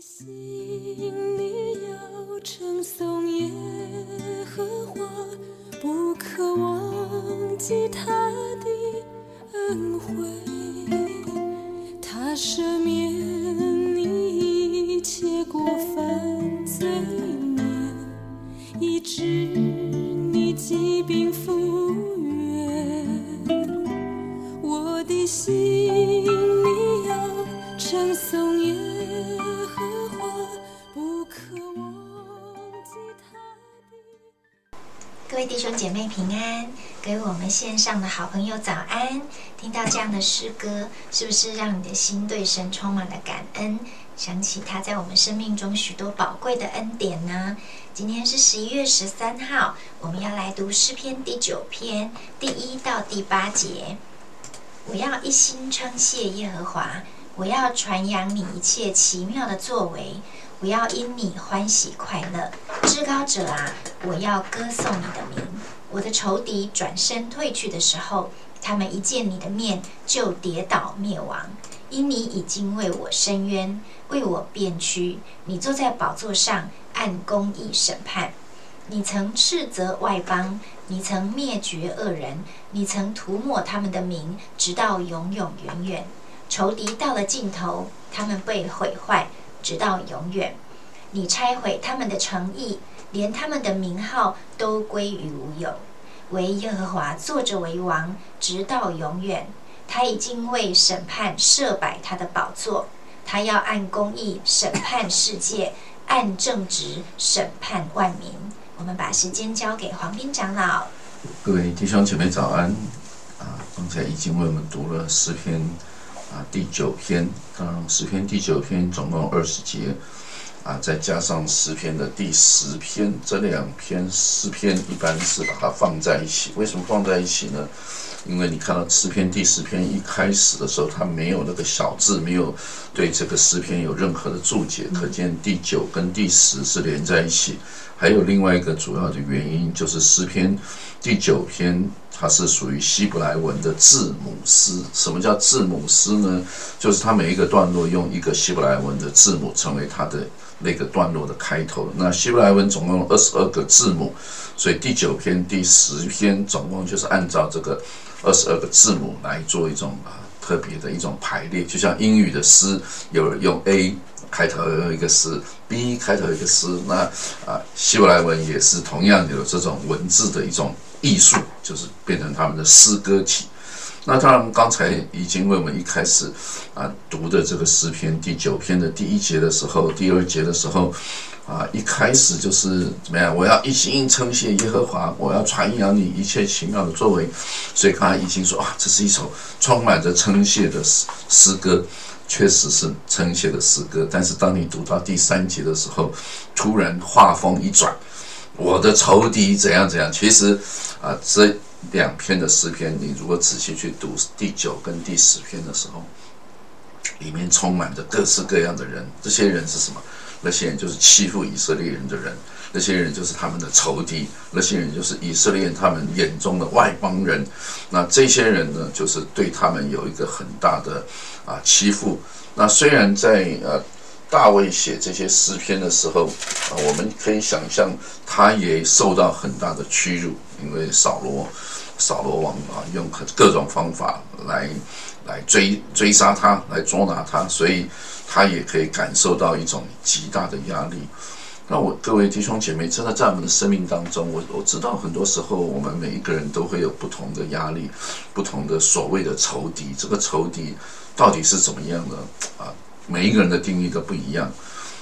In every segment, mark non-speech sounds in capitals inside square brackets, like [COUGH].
心里要称颂耶和华，不可忘记他的恩惠。他赦免你一切过犯罪孽，医治你疾病复原。我的心里要称颂耶位弟兄姐妹平安，给我们线上的好朋友早安！听到这样的诗歌，是不是让你的心对神充满了感恩？想起他在我们生命中许多宝贵的恩典呢？今天是十一月十三号，我们要来读诗篇第九篇第一到第八节。我要一心称谢耶和华，我要传扬你一切奇妙的作为，我要因你欢喜快乐。至高者啊，我要歌颂你的名。我的仇敌转身退去的时候，他们一见你的面就跌倒灭亡，因你已经为我伸冤，为我辩屈。你坐在宝座上，按公义审判。你曾斥责外邦，你曾灭绝恶人，你曾涂抹他们的名，直到永永远远。仇敌到了尽头，他们被毁坏，直到永远。你拆毁他们的诚意，连他们的名号都归于无有。唯耶和华坐着为王，直到永远。他已经为审判设摆他的宝座，他要按公义审判世界，按正直审判万民。我们把时间交给黄斌长老。各位弟兄姐妹早安啊！刚才已经为我们读了十篇啊第九篇，当然诗篇第九篇总共二十节啊，再加上诗篇的第十篇，这两篇诗篇一般是把它放在一起。为什么放在一起呢？因为你看到诗篇第十篇一开始的时候，它没有那个小字，没有对这个诗篇有任何的注解，可见第九跟第十是连在一起。还有另外一个主要的原因，就是诗篇第九篇它是属于希伯来文的字母诗。什么叫字母诗呢？就是它每一个段落用一个希伯来文的字母成为它的那个段落的开头。那希伯来文总共二十二个字母，所以第九篇、第十篇总共就是按照这个二十二个字母来做一种啊特别的一种排列。就像英语的诗，有人用 A。开头有一个诗，B 开头一个诗，那啊，希伯来文也是同样有这种文字的一种艺术，就是变成他们的诗歌体。那当然，刚才已经为我们一开始啊读的这个诗篇第九篇的第一节的时候，第二节的时候啊，一开始就是怎么样？我要一心称谢耶和华，我要传扬你一切奇妙的作为。所以刚才已经说啊，这是一首充满着称谢的诗诗歌。确实是称谢的诗歌，但是当你读到第三节的时候，突然画风一转，我的仇敌怎样怎样。其实啊，这两篇的诗篇，你如果仔细去读第九跟第十篇的时候，里面充满着各式各样的人。这些人是什么？那些人就是欺负以色列人的人，那些人就是他们的仇敌，那些人就是以色列人他们眼中的外邦人。那这些人呢，就是对他们有一个很大的。啊，欺负。那虽然在呃大卫写这些诗篇的时候，啊，我们可以想象他也受到很大的屈辱，因为扫罗，扫罗王啊，用各种方法来来追追杀他，来捉拿他，所以他也可以感受到一种极大的压力。那我各位弟兄姐妹，真的在我们的生命当中，我我知道很多时候我们每一个人都会有不同的压力，不同的所谓的仇敌。这个仇敌到底是怎么样的啊？每一个人的定义都不一样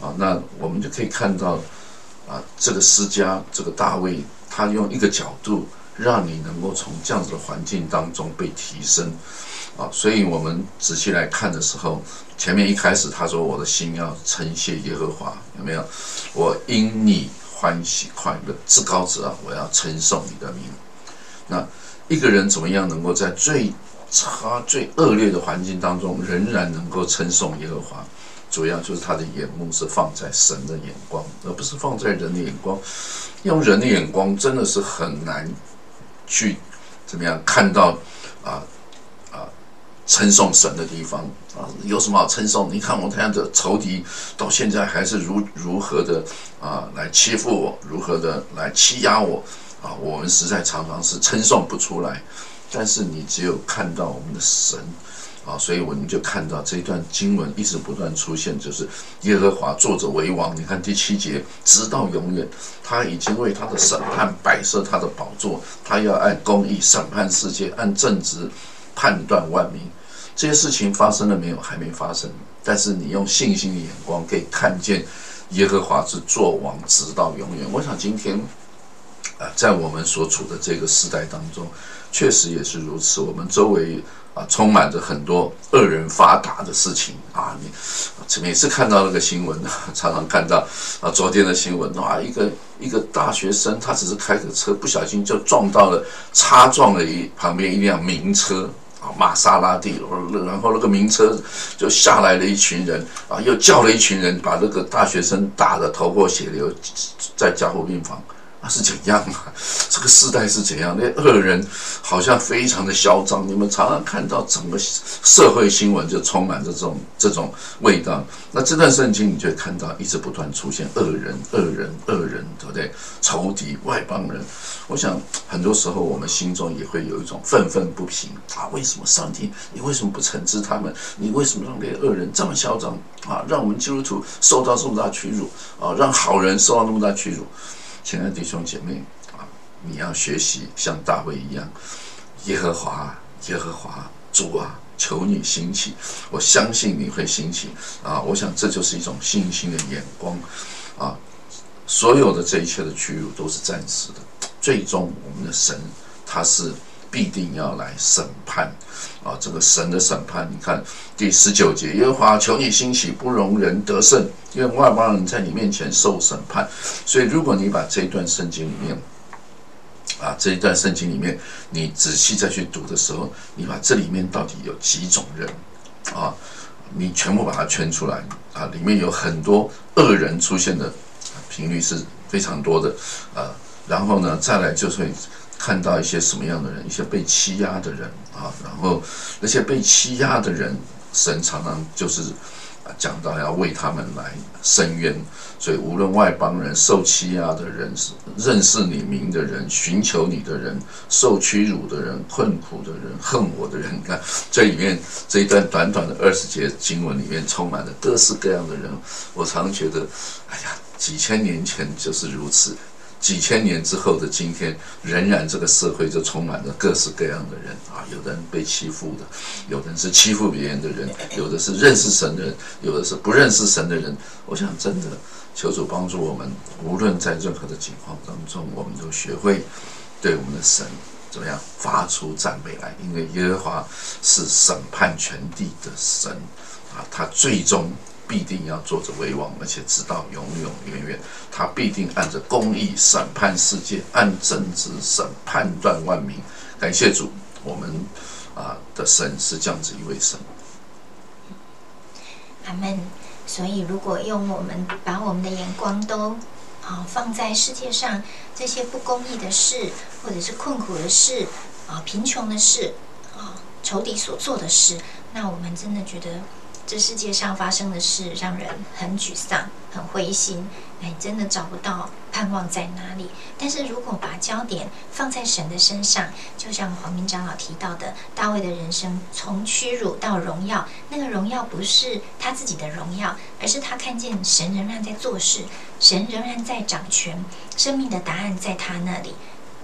啊。那我们就可以看到啊，这个施家，这个大卫，他用一个角度让你能够从这样子的环境当中被提升啊。所以我们仔细来看的时候。前面一开始他说：“我的心要称谢耶和华，有没有？我因你欢喜快乐，至高者啊，我要称颂你的名。那一个人怎么样能够在最差、最恶劣的环境当中，仍然能够称颂耶和华？主要就是他的眼目是放在神的眼光，而不是放在人的眼光。用人的眼光真的是很难去怎么样看到啊。”称颂神的地方啊，有什么好称颂？你看我这样的仇敌到现在还是如如何的啊来欺负我，如何的来欺压我啊，我们实在常常是称颂不出来。但是你只有看到我们的神。啊，所以我们就看到这一段经文一直不断出现，就是耶和华坐着为王。你看第七节，直到永远，他已经为他的审判摆设他的宝座，他要按公义审判世界，按正直判断万民。这些事情发生了没有？还没发生。但是你用信心的眼光可以看见，耶和华是作王直到永远。我想今天啊，在我们所处的这个时代当中，确实也是如此。我们周围。啊，充满着很多恶人发达的事情啊！你每次看到那个新闻，常常看到啊，昨天的新闻啊，一个 [LAUGHS] 一个大学生，他只是开着车，不小心就撞到了，擦撞了一旁边一辆名车啊，玛莎拉蒂，然后那个名车就下来了一群人啊，又叫了一群人，把那个大学生打得头破血流，在加护病房。那是怎样啊？这个时代是怎样？那恶人好像非常的嚣张。你们常常看到整个社会新闻就充满着这种这种味道。那这段圣经你就会看到一直不断出现恶人、恶人、恶人，对不对？仇敌、外邦人。我想很多时候我们心中也会有一种愤愤不平啊！为什么上帝你为什么不惩治他们？你为什么让那些恶人这么嚣张啊？让我们基督徒受到这么大屈辱啊？让好人受到那么大屈辱？亲爱的弟兄姐妹啊，你要学习像大卫一样，耶和华，耶和华，主啊，求你兴起，我相信你会兴起啊！我想这就是一种信心的眼光啊！所有的这一切的屈辱都是暂时的，最终我们的神他是。必定要来审判啊！这个神的审判，你看第十九节，耶和华求你兴起，不容人得胜，因为外邦人在你面前受审判。所以，如果你把这一段圣经里面啊，这一段圣经里面，你仔细再去读的时候，你把这里面到底有几种人啊？你全部把它圈出来啊！里面有很多恶人出现的频率是非常多的啊。然后呢，再来就是。看到一些什么样的人，一些被欺压的人啊，然后那些被欺压的人，神常常就是讲到要为他们来伸冤，所以无论外邦人、受欺压的人、认识你名的人、寻求你的人、受屈辱的人、困苦的人、恨我的人，你 [LAUGHS] 看这里面这一段短短的二十节经文里面充满了各式各样的人，我常觉得，哎呀，几千年前就是如此。几千年之后的今天，仍然这个社会就充满着各式各样的人啊！有的人被欺负的，有的人是欺负别人的人，有的是认识神的人，有的是不认识神的人。我想，真的求主帮助我们，无论在任何的情况当中，我们都学会对我们的神怎么样发出赞美来，因为耶和华是审判全地的神啊，他最终。必定要坐着为王，而且直到永永远远。他必定按着公义审判世界，按正直审判断万民。感谢主，我们啊的神是这样子一位神。阿门。所以，如果用我们把我们的眼光都啊放在世界上这些不公义的事，或者是困苦的事啊、贫穷的事啊、仇敌所做的事，那我们真的觉得。这世界上发生的事让人很沮丧、很灰心，哎，真的找不到盼望在哪里。但是如果把焦点放在神的身上，就像黄明长老提到的，大卫的人生从屈辱到荣耀，那个荣耀不是他自己的荣耀，而是他看见神仍然在做事，神仍然在掌权，生命的答案在他那里，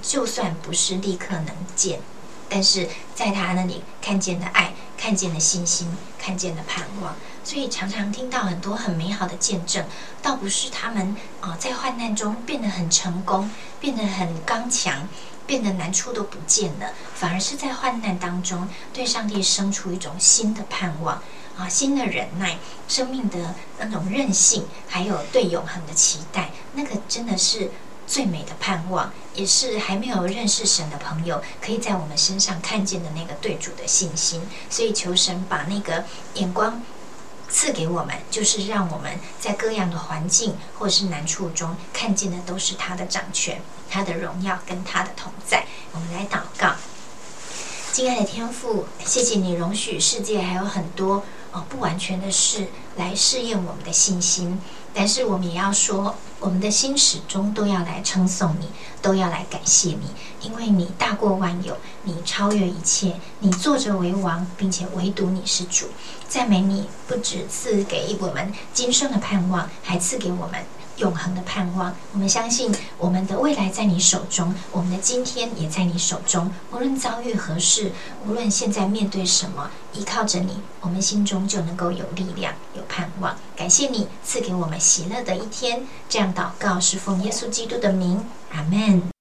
就算不是立刻能见。但是在他那里看见的爱，看见的信心，看见的盼望，所以常常听到很多很美好的见证，倒不是他们啊在患难中变得很成功，变得很刚强，变得难处都不见了，反而是在患难当中对上帝生出一种新的盼望啊，新的忍耐，生命的那种韧性，还有对永恒的期待，那个真的是。最美的盼望，也是还没有认识神的朋友可以在我们身上看见的那个对主的信心。所以求神把那个眼光赐给我们，就是让我们在各样的环境或是难处中看见的都是他的掌权、他的荣耀跟他的同在。我们来祷告，敬爱的天父，谢谢你容许世界还有很多哦不完全的事来试验我们的信心，但是我们也要说，我们的心始终都要来称颂你，都要来感谢你，因为你大过万有，你超越一切，你坐着为王，并且唯独你是主。赞美你，不止赐给我们今生的盼望，还赐给我们。永恒的盼望，我们相信我们的未来在你手中，我们的今天也在你手中。无论遭遇何事，无论现在面对什么，依靠着你，我们心中就能够有力量、有盼望。感谢你赐给我们喜乐的一天。这样祷告是奉耶稣基督的名，阿门。